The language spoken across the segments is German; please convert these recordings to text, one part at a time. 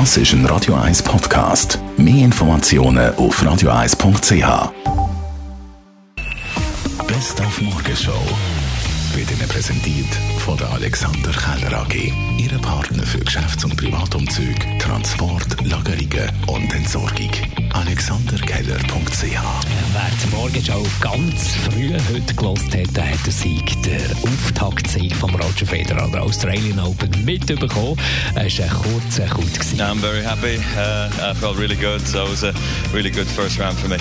Das ist ein Radio 1 Podcast. Mehr Informationen auf radio1.ch. Best auf Morgenshow wird Ihnen präsentiert von der Alexander Keller AG. Ihre Partner für Geschäfts- und Privatumzug, Transport, Lagerungen und Entsorgung. AlexanderKeller.ch Wer die Morgenshow ganz früh heute gelost hat, hat den Sieg, der Auftaktsieg vom Roger Federer an der Australian Open mitbekommen. Es war ein kurzer Coup. I'm very happy. Uh, I felt really good. So it was a really good first round for me.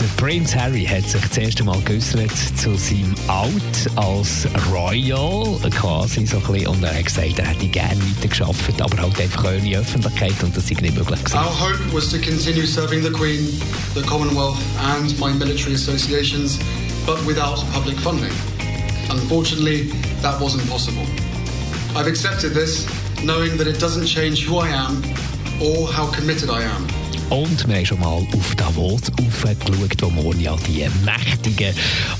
Der Prince Harry hat sich das erste Mal geäußert zu seinem Out als Royal, quasi so ein bisschen, und er hat gesagt, er hätte gerne weiter geschafft, aber halt einfach ohne Öffentlichkeit und das sei nicht möglich gewesen. Our hope was to continue serving the Queen, the Commonwealth, and my military associations, but without public funding. Unfortunately, that wasn't possible. I've accepted this, knowing that it doesn't change who I am or how committed I am. Und wir haben schon mal auf Davos aufgeschaut, wo morgen ja die mächtigen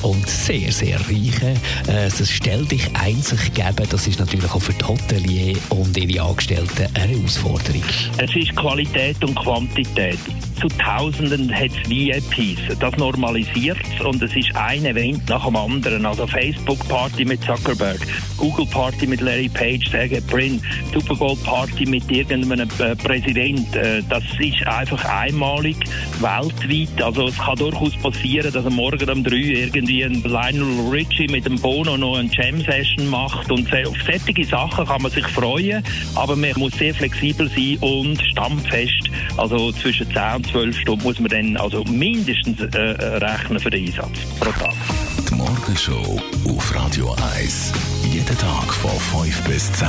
und sehr, sehr reichen äh, das Stell dich einzig geben. Das ist natürlich auch für die Hotelier und ihre Angestellten eine Herausforderung. Es ist Qualität und Quantität. Zu Tausenden hat es VIPs. Das normalisiert und es ist ein Event nach dem anderen. Also Facebook-Party mit Zuckerberg, Google-Party mit Larry Page, Sergey Brin, Super Bowl-Party mit irgendeinem äh, Präsident. Äh, das ist einfach einmalig weltweit. Also es kann durchaus passieren, dass am Morgen um drei irgendwie ein Lionel Richie mit dem Bono noch eine Jam-Session macht. Und auf solche Sachen kann man sich freuen, aber man muss sehr flexibel sein und stammfest. Also zwischen 10 und 12 Stunden muss man dann also mindestens äh, rechnen für den Einsatz pro Tag. Die Morgenshow auf Radio 1. Jeden Tag von 5 bis 10.